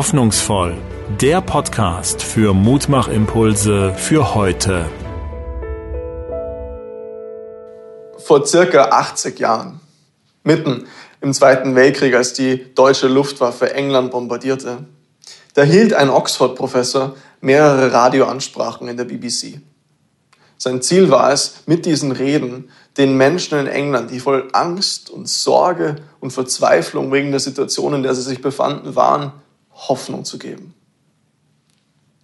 Hoffnungsvoll. Der Podcast für Mutmachimpulse für heute. Vor circa 80 Jahren, mitten im Zweiten Weltkrieg, als die deutsche Luftwaffe England bombardierte, da hielt ein Oxford-Professor mehrere Radioansprachen in der BBC. Sein Ziel war es, mit diesen Reden den Menschen in England, die voll Angst und Sorge und Verzweiflung wegen der Situation, in der sie sich befanden, waren, Hoffnung zu geben.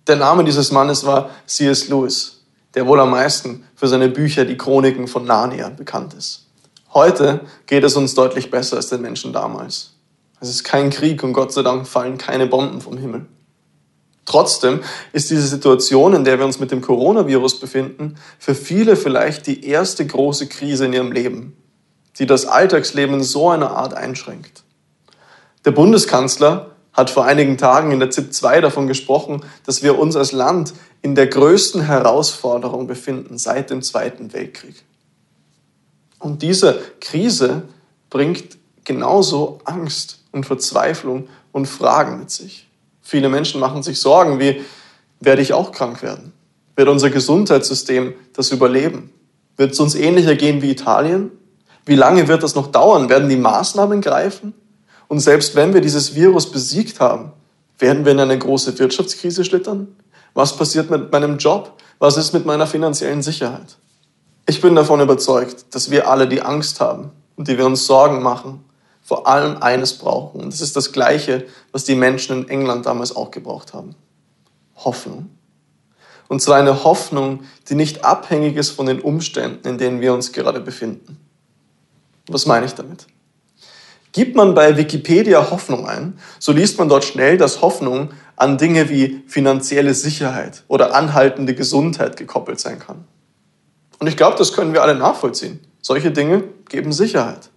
Der Name dieses Mannes war C.S. Lewis, der wohl am meisten für seine Bücher Die Chroniken von Narnia bekannt ist. Heute geht es uns deutlich besser als den Menschen damals. Es ist kein Krieg und Gott sei Dank fallen keine Bomben vom Himmel. Trotzdem ist diese Situation, in der wir uns mit dem Coronavirus befinden, für viele vielleicht die erste große Krise in ihrem Leben, die das Alltagsleben in so einer Art einschränkt. Der Bundeskanzler hat vor einigen Tagen in der ZIP 2 davon gesprochen, dass wir uns als Land in der größten Herausforderung befinden seit dem Zweiten Weltkrieg. Und diese Krise bringt genauso Angst und Verzweiflung und Fragen mit sich. Viele Menschen machen sich Sorgen, wie werde ich auch krank werden? Wird unser Gesundheitssystem das überleben? Wird es uns ähnlicher gehen wie Italien? Wie lange wird das noch dauern? Werden die Maßnahmen greifen? Und selbst wenn wir dieses Virus besiegt haben, werden wir in eine große Wirtschaftskrise schlittern? Was passiert mit meinem Job? Was ist mit meiner finanziellen Sicherheit? Ich bin davon überzeugt, dass wir alle die Angst haben und die wir uns Sorgen machen, vor allem eines brauchen. Und das ist das Gleiche, was die Menschen in England damals auch gebraucht haben. Hoffnung. Und zwar eine Hoffnung, die nicht abhängig ist von den Umständen, in denen wir uns gerade befinden. Was meine ich damit? Gibt man bei Wikipedia Hoffnung ein, so liest man dort schnell, dass Hoffnung an Dinge wie finanzielle Sicherheit oder anhaltende Gesundheit gekoppelt sein kann. Und ich glaube, das können wir alle nachvollziehen. Solche Dinge geben Sicherheit.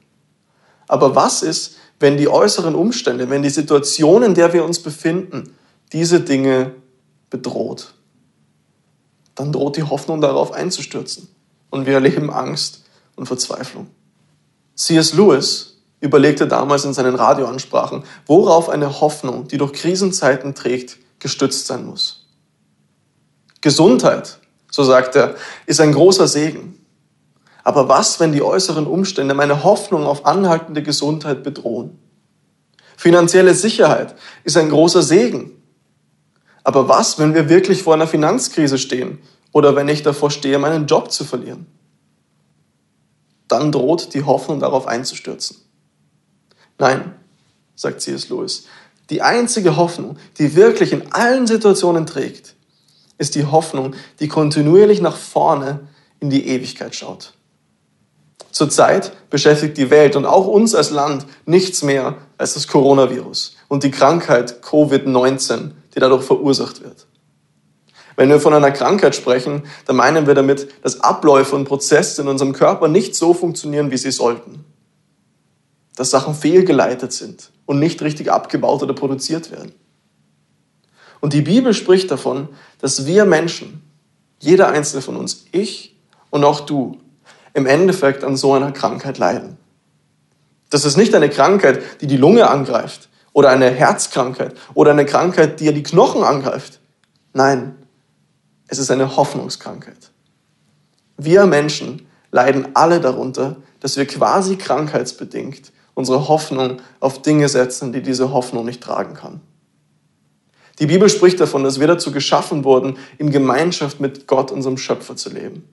Aber was ist, wenn die äußeren Umstände, wenn die Situation, in der wir uns befinden, diese Dinge bedroht? Dann droht die Hoffnung darauf einzustürzen. Und wir erleben Angst und Verzweiflung. C.S. Lewis überlegte damals in seinen Radioansprachen, worauf eine Hoffnung, die durch Krisenzeiten trägt, gestützt sein muss. Gesundheit, so sagt er, ist ein großer Segen. Aber was, wenn die äußeren Umstände meine Hoffnung auf anhaltende Gesundheit bedrohen? Finanzielle Sicherheit ist ein großer Segen. Aber was, wenn wir wirklich vor einer Finanzkrise stehen oder wenn ich davor stehe, meinen Job zu verlieren? Dann droht die Hoffnung darauf einzustürzen. Nein, sagt C.S. Lewis, die einzige Hoffnung, die wirklich in allen Situationen trägt, ist die Hoffnung, die kontinuierlich nach vorne in die Ewigkeit schaut. Zurzeit beschäftigt die Welt und auch uns als Land nichts mehr als das Coronavirus und die Krankheit Covid-19, die dadurch verursacht wird. Wenn wir von einer Krankheit sprechen, dann meinen wir damit, dass Abläufe und Prozesse in unserem Körper nicht so funktionieren, wie sie sollten dass Sachen fehlgeleitet sind und nicht richtig abgebaut oder produziert werden. Und die Bibel spricht davon, dass wir Menschen, jeder einzelne von uns, ich und auch du, im Endeffekt an so einer Krankheit leiden. Das ist nicht eine Krankheit, die die Lunge angreift oder eine Herzkrankheit oder eine Krankheit, die die Knochen angreift. Nein, es ist eine Hoffnungskrankheit. Wir Menschen leiden alle darunter, dass wir quasi krankheitsbedingt unsere Hoffnung auf Dinge setzen, die diese Hoffnung nicht tragen kann. Die Bibel spricht davon, dass wir dazu geschaffen wurden, in Gemeinschaft mit Gott, unserem Schöpfer, zu leben.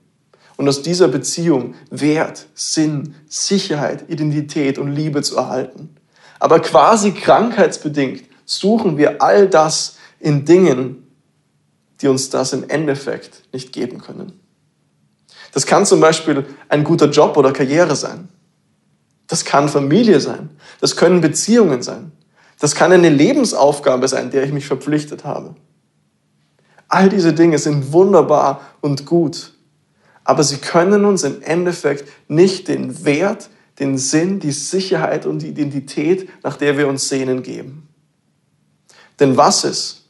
Und aus dieser Beziehung Wert, Sinn, Sicherheit, Identität und Liebe zu erhalten. Aber quasi krankheitsbedingt suchen wir all das in Dingen, die uns das im Endeffekt nicht geben können. Das kann zum Beispiel ein guter Job oder Karriere sein. Das kann Familie sein. Das können Beziehungen sein. Das kann eine Lebensaufgabe sein, der ich mich verpflichtet habe. All diese Dinge sind wunderbar und gut. Aber sie können uns im Endeffekt nicht den Wert, den Sinn, die Sicherheit und die Identität, nach der wir uns sehnen, geben. Denn was ist,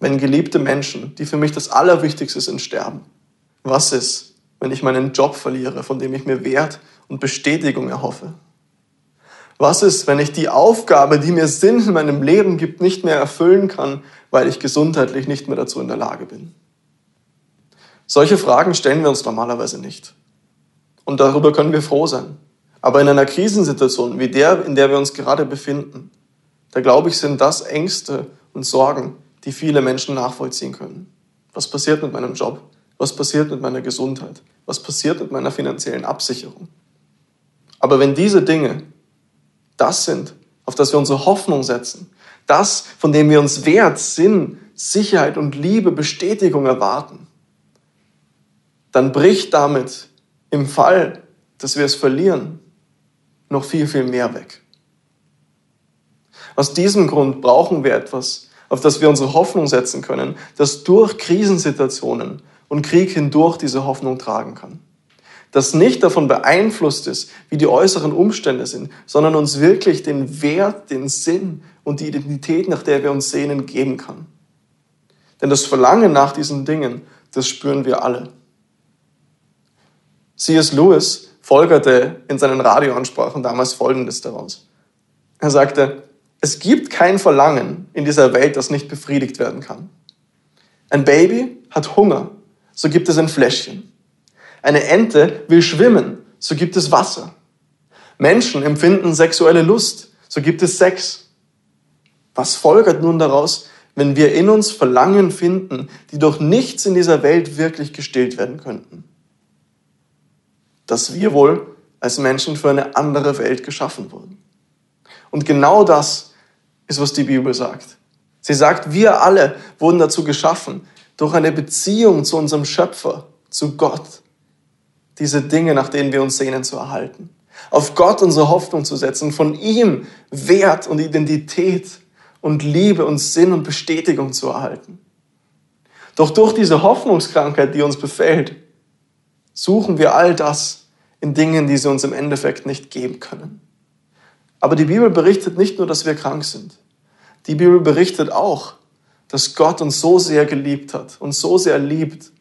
wenn geliebte Menschen, die für mich das Allerwichtigste sind, sterben? Was ist, wenn ich meinen Job verliere, von dem ich mir Wert und Bestätigung erhoffe? Was ist, wenn ich die Aufgabe, die mir Sinn in meinem Leben gibt, nicht mehr erfüllen kann, weil ich gesundheitlich nicht mehr dazu in der Lage bin? Solche Fragen stellen wir uns normalerweise nicht. Und darüber können wir froh sein. Aber in einer Krisensituation wie der, in der wir uns gerade befinden, da glaube ich, sind das Ängste und Sorgen, die viele Menschen nachvollziehen können. Was passiert mit meinem Job? Was passiert mit meiner Gesundheit? Was passiert mit meiner finanziellen Absicherung? Aber wenn diese Dinge das sind, auf das wir unsere Hoffnung setzen, das, von dem wir uns Wert, Sinn, Sicherheit und Liebe, Bestätigung erwarten, dann bricht damit im Fall, dass wir es verlieren, noch viel, viel mehr weg. Aus diesem Grund brauchen wir etwas, auf das wir unsere Hoffnung setzen können, das durch Krisensituationen und Krieg hindurch diese Hoffnung tragen kann. Das nicht davon beeinflusst ist, wie die äußeren Umstände sind, sondern uns wirklich den Wert, den Sinn und die Identität, nach der wir uns sehnen, geben kann. Denn das Verlangen nach diesen Dingen, das spüren wir alle. C.S. Lewis folgerte in seinen Radioansprachen damals Folgendes daraus. Er sagte, es gibt kein Verlangen in dieser Welt, das nicht befriedigt werden kann. Ein Baby hat Hunger, so gibt es ein Fläschchen. Eine Ente will schwimmen, so gibt es Wasser. Menschen empfinden sexuelle Lust, so gibt es Sex. Was folgert nun daraus, wenn wir in uns Verlangen finden, die durch nichts in dieser Welt wirklich gestillt werden könnten? Dass wir wohl als Menschen für eine andere Welt geschaffen wurden. Und genau das ist, was die Bibel sagt. Sie sagt, wir alle wurden dazu geschaffen, durch eine Beziehung zu unserem Schöpfer, zu Gott, diese Dinge, nach denen wir uns sehnen, zu erhalten. Auf Gott unsere Hoffnung zu setzen, von ihm Wert und Identität und Liebe und Sinn und Bestätigung zu erhalten. Doch durch diese Hoffnungskrankheit, die uns befällt, suchen wir all das in Dingen, die sie uns im Endeffekt nicht geben können. Aber die Bibel berichtet nicht nur, dass wir krank sind. Die Bibel berichtet auch, dass Gott uns so sehr geliebt hat und so sehr liebt,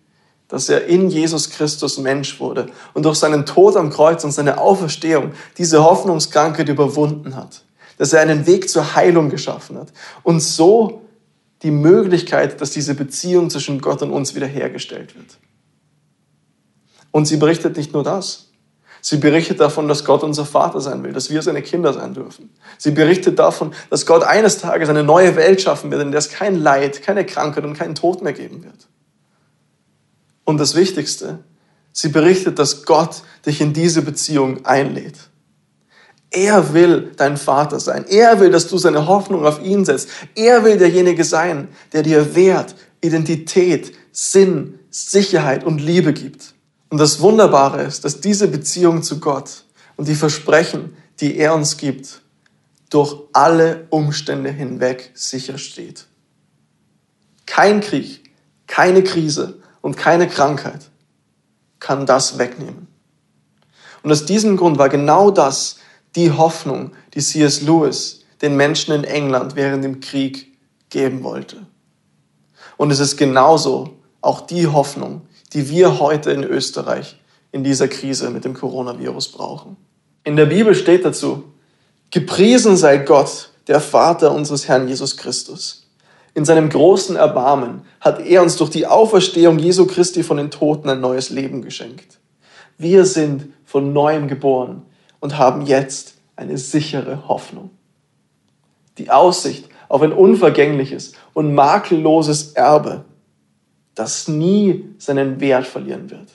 dass er in Jesus Christus Mensch wurde und durch seinen Tod am Kreuz und seine Auferstehung diese Hoffnungskrankheit überwunden hat. Dass er einen Weg zur Heilung geschaffen hat und so die Möglichkeit, dass diese Beziehung zwischen Gott und uns wiederhergestellt wird. Und sie berichtet nicht nur das. Sie berichtet davon, dass Gott unser Vater sein will, dass wir seine Kinder sein dürfen. Sie berichtet davon, dass Gott eines Tages eine neue Welt schaffen wird, in der es kein Leid, keine Krankheit und keinen Tod mehr geben wird. Und das Wichtigste, sie berichtet, dass Gott dich in diese Beziehung einlädt. Er will dein Vater sein. Er will, dass du seine Hoffnung auf ihn setzt. Er will derjenige sein, der dir Wert, Identität, Sinn, Sicherheit und Liebe gibt. Und das Wunderbare ist, dass diese Beziehung zu Gott und die Versprechen, die er uns gibt, durch alle Umstände hinweg sicher steht. Kein Krieg, keine Krise und keine Krankheit kann das wegnehmen. Und aus diesem Grund war genau das die Hoffnung, die C.S. Lewis den Menschen in England während dem Krieg geben wollte. Und es ist genauso auch die Hoffnung, die wir heute in Österreich in dieser Krise mit dem Coronavirus brauchen. In der Bibel steht dazu, gepriesen sei Gott, der Vater unseres Herrn Jesus Christus. In seinem großen Erbarmen hat er uns durch die Auferstehung Jesu Christi von den Toten ein neues Leben geschenkt. Wir sind von neuem geboren und haben jetzt eine sichere Hoffnung. Die Aussicht auf ein unvergängliches und makelloses Erbe, das nie seinen Wert verlieren wird.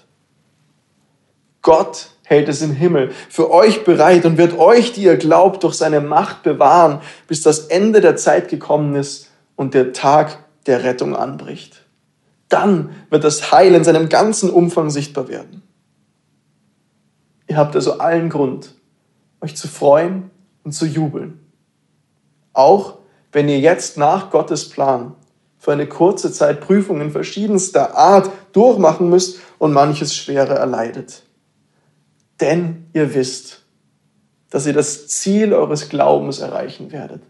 Gott hält es im Himmel für euch bereit und wird euch, die ihr glaubt, durch seine Macht bewahren, bis das Ende der Zeit gekommen ist und der Tag der Rettung anbricht. Dann wird das Heil in seinem ganzen Umfang sichtbar werden. Ihr habt also allen Grund, euch zu freuen und zu jubeln. Auch wenn ihr jetzt nach Gottes Plan für eine kurze Zeit Prüfungen verschiedenster Art durchmachen müsst und manches Schwere erleidet. Denn ihr wisst, dass ihr das Ziel eures Glaubens erreichen werdet.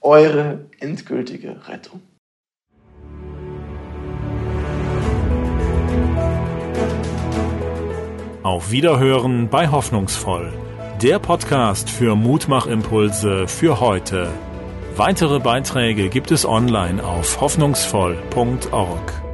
Eure endgültige Rettung. Auf Wiederhören bei Hoffnungsvoll Der Podcast für Mutmachimpulse für heute. Weitere Beiträge gibt es online auf hoffnungsvoll.org.